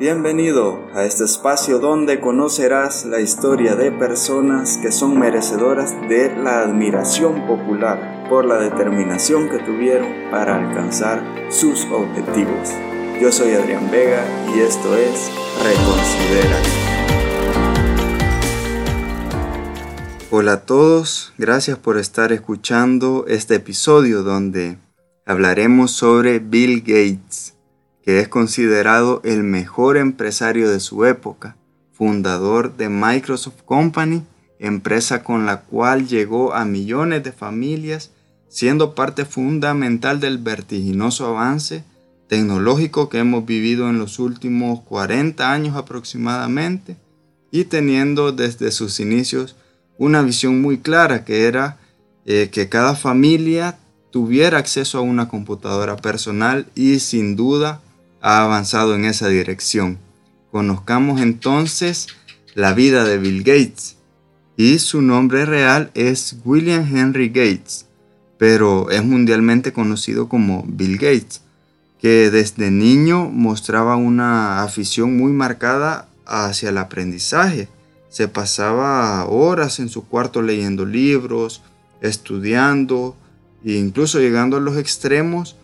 Bienvenido a este espacio donde conocerás la historia de personas que son merecedoras de la admiración popular por la determinación que tuvieron para alcanzar sus objetivos. Yo soy Adrián Vega y esto es Reconsidera. Hola a todos, gracias por estar escuchando este episodio donde hablaremos sobre Bill Gates que es considerado el mejor empresario de su época, fundador de Microsoft Company, empresa con la cual llegó a millones de familias, siendo parte fundamental del vertiginoso avance tecnológico que hemos vivido en los últimos 40 años aproximadamente, y teniendo desde sus inicios una visión muy clara que era eh, que cada familia tuviera acceso a una computadora personal y sin duda ha avanzado en esa dirección. Conozcamos entonces la vida de Bill Gates. Y su nombre real es William Henry Gates, pero es mundialmente conocido como Bill Gates, que desde niño mostraba una afición muy marcada hacia el aprendizaje. Se pasaba horas en su cuarto leyendo libros, estudiando e incluso llegando a los extremos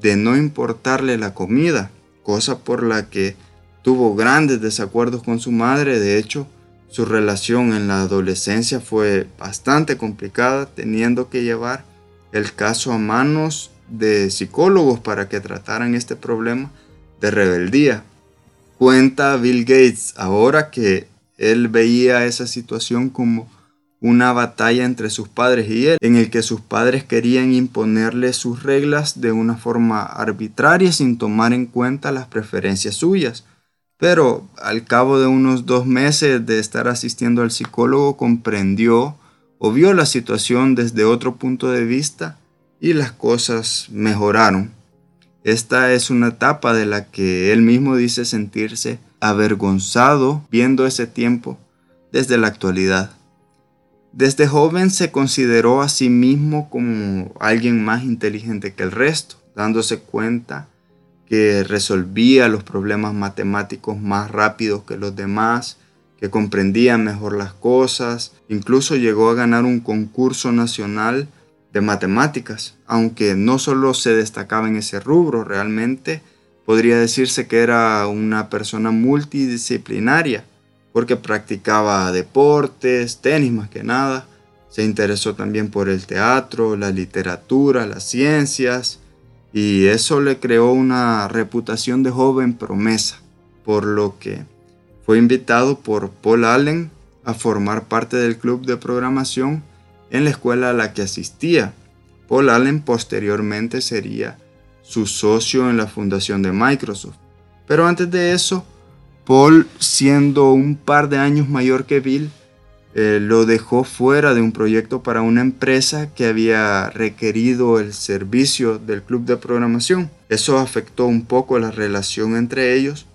de no importarle la comida cosa por la que tuvo grandes desacuerdos con su madre. De hecho, su relación en la adolescencia fue bastante complicada, teniendo que llevar el caso a manos de psicólogos para que trataran este problema de rebeldía. Cuenta Bill Gates ahora que él veía esa situación como una batalla entre sus padres y él, en el que sus padres querían imponerle sus reglas de una forma arbitraria sin tomar en cuenta las preferencias suyas. Pero al cabo de unos dos meses de estar asistiendo al psicólogo comprendió o vio la situación desde otro punto de vista y las cosas mejoraron. Esta es una etapa de la que él mismo dice sentirse avergonzado viendo ese tiempo desde la actualidad. Desde joven se consideró a sí mismo como alguien más inteligente que el resto, dándose cuenta que resolvía los problemas matemáticos más rápido que los demás, que comprendía mejor las cosas, incluso llegó a ganar un concurso nacional de matemáticas, aunque no solo se destacaba en ese rubro, realmente podría decirse que era una persona multidisciplinaria porque practicaba deportes, tenis más que nada. Se interesó también por el teatro, la literatura, las ciencias, y eso le creó una reputación de joven promesa, por lo que fue invitado por Paul Allen a formar parte del club de programación en la escuela a la que asistía. Paul Allen posteriormente sería su socio en la fundación de Microsoft. Pero antes de eso, Paul, siendo un par de años mayor que Bill, eh, lo dejó fuera de un proyecto para una empresa que había requerido el servicio del club de programación. Eso afectó un poco la relación entre ellos,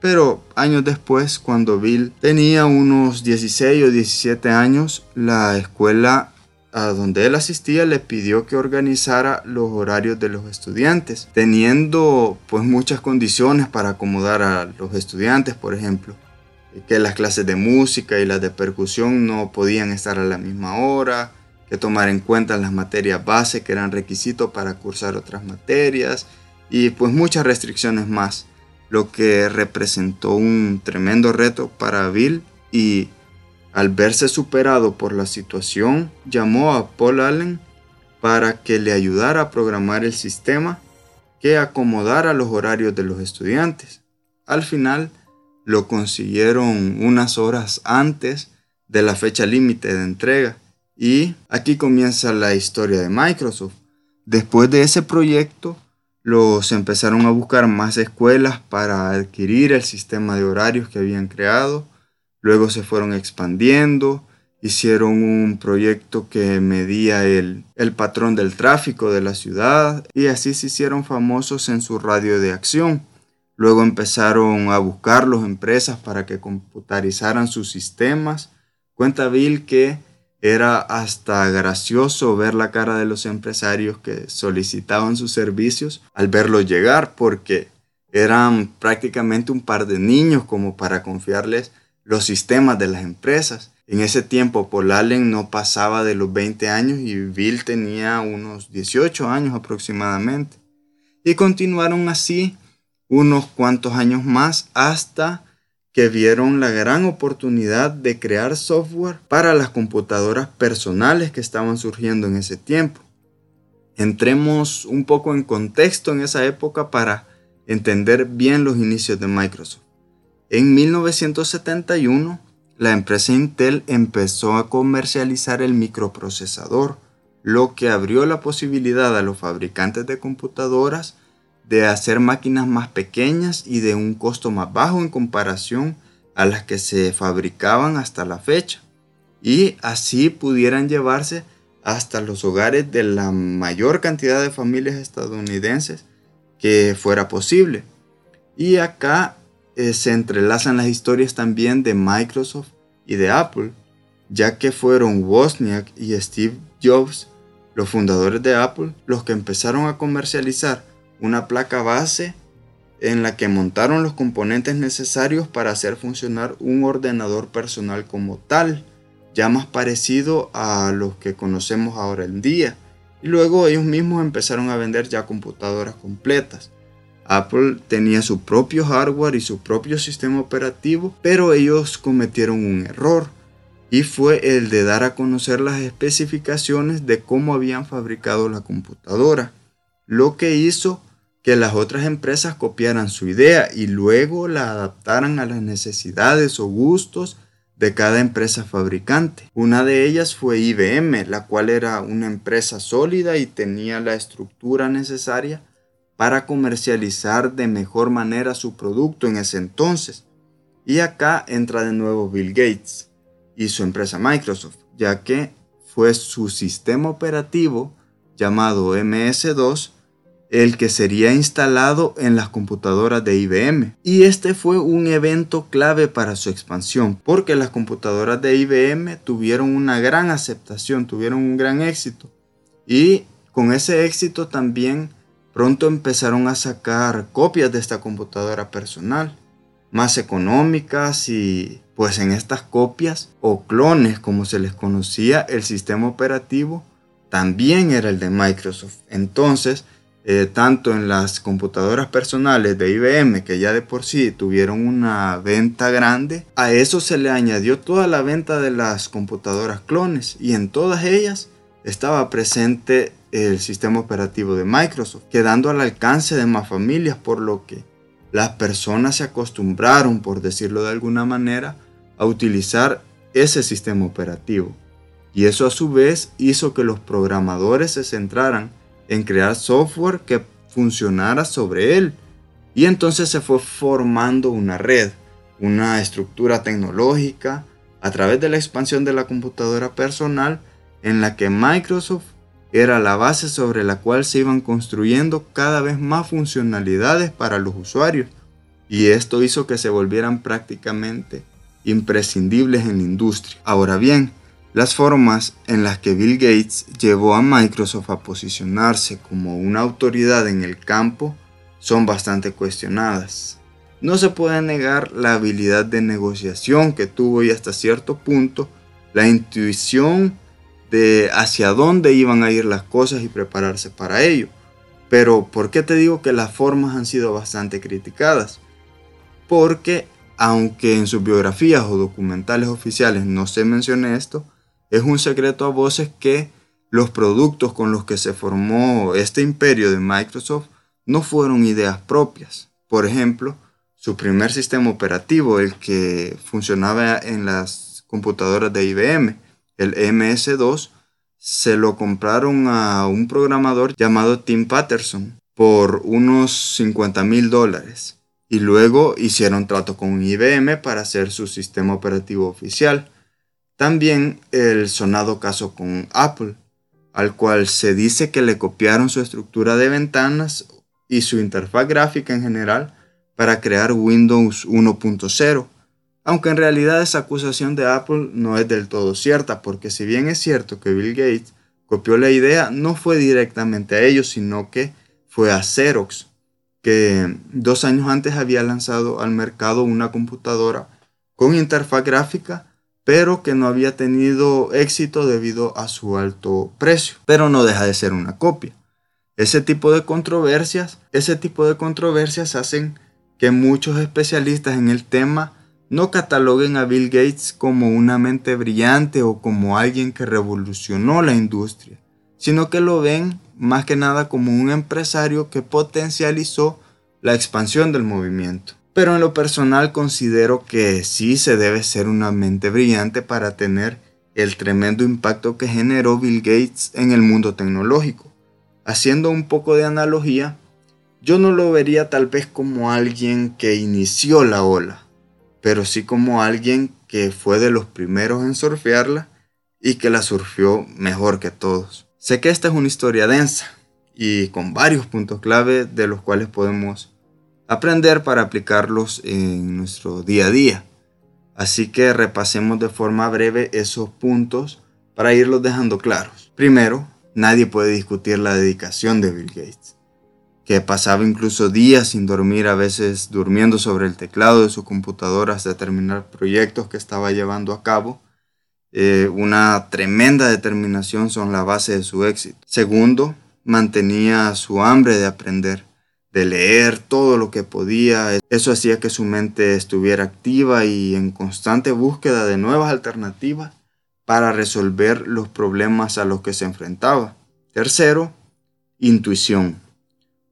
pero años después, cuando Bill tenía unos 16 o 17 años, la escuela a donde él asistía le pidió que organizara los horarios de los estudiantes, teniendo pues muchas condiciones para acomodar a los estudiantes, por ejemplo, que las clases de música y las de percusión no podían estar a la misma hora, que tomar en cuenta las materias base que eran requisitos para cursar otras materias y pues muchas restricciones más, lo que representó un tremendo reto para Bill y al verse superado por la situación, llamó a Paul Allen para que le ayudara a programar el sistema que acomodara los horarios de los estudiantes. Al final, lo consiguieron unas horas antes de la fecha límite de entrega. Y aquí comienza la historia de Microsoft. Después de ese proyecto, los empezaron a buscar más escuelas para adquirir el sistema de horarios que habían creado Luego se fueron expandiendo, hicieron un proyecto que medía el, patrón del tráfico de la ciudad y así se hicieron famosos en su radio de acción. Luego empezaron a buscar las empresas para que computarizaran sus sistemas. Cuenta Bill que era hasta gracioso ver la cara de los empresarios que solicitaban sus servicios al verlos llegar porque eran prácticamente un par de niños como para confiarles los sistemas de las empresas. En ese tiempo Paul Allen no pasaba de los 20 años y Bill tenía unos 18 años aproximadamente. Y continuaron así unos cuantos años más hasta que vieron la gran oportunidad de crear software para las computadoras personales que estaban surgiendo en ese tiempo. Entremos un poco en contexto en esa época para entender bien los inicios de Microsoft. En 1971, la empresa Intel empezó a comercializar el microprocesador, lo que abrió la posibilidad a los fabricantes de computadoras de hacer máquinas más pequeñas y de un costo más bajo en comparación a las que se fabricaban hasta la fecha. Y así pudieran llevarse hasta los hogares de la mayor cantidad de familias estadounidenses que fuera posible. Y acá eh, se entrelazan las historias también de Microsoft y de Apple, ya que fueron Wozniak y Steve Jobs, los fundadores de Apple, los que empezaron a comercializar una placa base en la que montaron los componentes necesarios para hacer funcionar un ordenador personal como tal, ya más parecido a los que conocemos ahora en día. Y luego ellos mismos empezaron a vender ya computadoras completas. Apple tenía su propio hardware y su propio sistema operativo, pero ellos cometieron un error y fue el de dar a conocer las especificaciones de cómo habían fabricado la computadora, lo que hizo que las otras empresas copiaran su idea y luego la adaptaran a las necesidades o gustos de cada empresa fabricante. Una de ellas fue IBM, la cual era una empresa sólida y tenía la estructura necesaria para comercializar de mejor manera su producto en ese entonces. Y acá entra de nuevo Bill Gates y su empresa Microsoft, ya que fue su sistema operativo llamado MS2 el que sería instalado en las computadoras de IBM. Y este fue un evento clave para su expansión, porque las computadoras de IBM tuvieron una gran aceptación, tuvieron un gran éxito. Y con ese éxito también Pronto empezaron a sacar copias de esta computadora personal, más económicas y pues en estas copias o clones como se les conocía, el sistema operativo también era el de Microsoft. Entonces, eh, tanto en las computadoras personales de IBM, que ya de por sí tuvieron una venta grande, a eso se le añadió toda la venta de las computadoras clones y en todas ellas estaba presente el sistema operativo de Microsoft, quedando al alcance de más familias, por lo que las personas se acostumbraron, por decirlo de alguna manera, a utilizar ese sistema operativo. Y eso a su vez hizo que los programadores se centraran en crear software que funcionara sobre él. Y entonces se fue formando una red, una estructura tecnológica, a través de la expansión de la computadora personal, en la que Microsoft era la base sobre la cual se iban construyendo cada vez más funcionalidades para los usuarios y esto hizo que se volvieran prácticamente imprescindibles en la industria. Ahora bien, las formas en las que Bill Gates llevó a Microsoft a posicionarse como una autoridad en el campo son bastante cuestionadas. No se puede negar la habilidad de negociación que tuvo y hasta cierto punto la intuición de hacia dónde iban a ir las cosas y prepararse para ello. Pero ¿por qué te digo que las formas han sido bastante criticadas? Porque aunque en sus biografías o documentales oficiales no se mencione esto, es un secreto a voces que los productos con los que se formó este imperio de Microsoft no fueron ideas propias. Por ejemplo, su primer sistema operativo, el que funcionaba en las computadoras de IBM, el MS2, se lo compraron a un programador llamado Tim Patterson por unos 50 mil dólares. Y luego hicieron trato con IBM para hacer su sistema operativo oficial. También el sonado caso con Apple, al cual se dice que le copiaron su estructura de ventanas y su interfaz gráfica en general para crear Windows 1.0 aunque en realidad esa acusación de Apple no es del todo cierta, porque si bien es cierto que Bill Gates copió la idea, no fue directamente a ellos, sino que fue a Xerox, que dos años antes había lanzado al mercado una computadora con interfaz gráfica, pero que no había tenido éxito debido a su alto precio. Pero no deja de ser una copia. Ese tipo de controversias, ese tipo de controversias hacen que muchos especialistas en el tema no cataloguen a Bill Gates como una mente brillante o como alguien que revolucionó la industria, sino que lo ven más que nada como un empresario que potencializó la expansión del movimiento. Pero en lo personal considero que sí se debe ser una mente brillante para tener el tremendo impacto que generó Bill Gates en el mundo tecnológico. Haciendo un poco de analogía, yo no lo vería tal vez como alguien que inició la ola, pero sí como alguien que fue de los primeros en surfearla y que la surfeó mejor que todos. Sé que esta es una historia densa y con varios puntos clave de los cuales podemos aprender para aplicarlos en nuestro día a día. Así que repasemos de forma breve esos puntos para irlos dejando claros. Primero, nadie puede discutir la dedicación de Bill Gates que pasaba incluso días sin dormir, a veces durmiendo sobre el teclado de su computadora hasta terminar proyectos que estaba llevando a cabo. Eh, una tremenda determinación son la base de su éxito. Segundo, mantenía su hambre de aprender, de leer todo lo que podía. Eso hacía que su mente estuviera activa y en constante búsqueda de nuevas alternativas para resolver los problemas a los que se enfrentaba. Tercero, intuición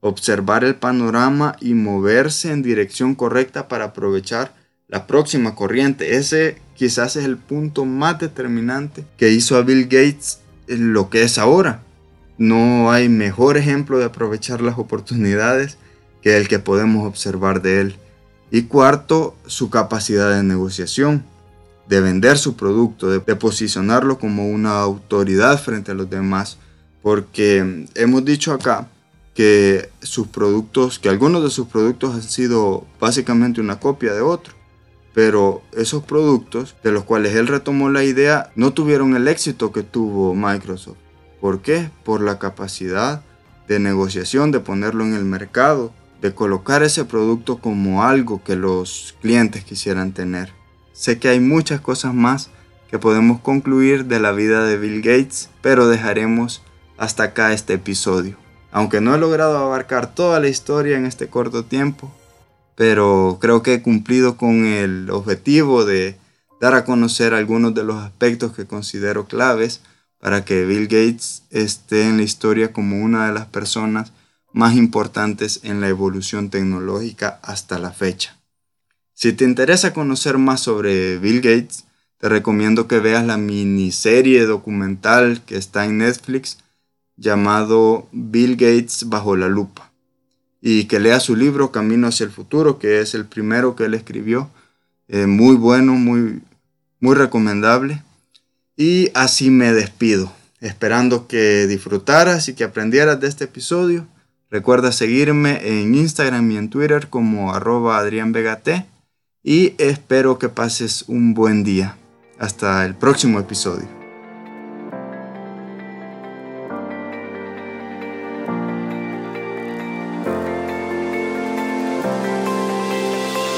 observar el panorama y moverse en dirección correcta para aprovechar la próxima corriente. Ese quizás es el punto más determinante que hizo a Bill Gates en lo que es ahora. No hay mejor ejemplo de aprovechar las oportunidades que el que podemos observar de él. Y cuarto, su capacidad de negociación, de vender su producto, de, posicionarlo como una autoridad frente a los demás. Porque hemos dicho acá que sus productos, que algunos de sus productos han sido básicamente una copia de otro. Pero esos productos de los cuales él retomó la idea no tuvieron el éxito que tuvo Microsoft. ¿Por qué? Por la capacidad de negociación, de ponerlo en el mercado, de colocar ese producto como algo que los clientes quisieran tener. Sé que hay muchas cosas más que podemos concluir de la vida de Bill Gates, pero dejaremos hasta acá este episodio. Aunque no he logrado abarcar toda la historia en este corto tiempo, pero creo que he cumplido con el objetivo de dar a conocer algunos de los aspectos que considero claves para que Bill Gates esté en la historia como una de las personas más importantes en la evolución tecnológica hasta la fecha. Si te interesa conocer más sobre Bill Gates, te recomiendo que veas la miniserie documental que está en Netflix llamado Bill Gates bajo la lupa y que lea su libro Camino hacia el futuro, que es el primero que él escribió. Eh, muy bueno, muy, muy recomendable. Y así me despido, esperando que disfrutaras y que aprendieras de este episodio. Recuerda seguirme en Instagram y en Twitter como arroba Adrián y espero que pases un buen día. Hasta el próximo episodio.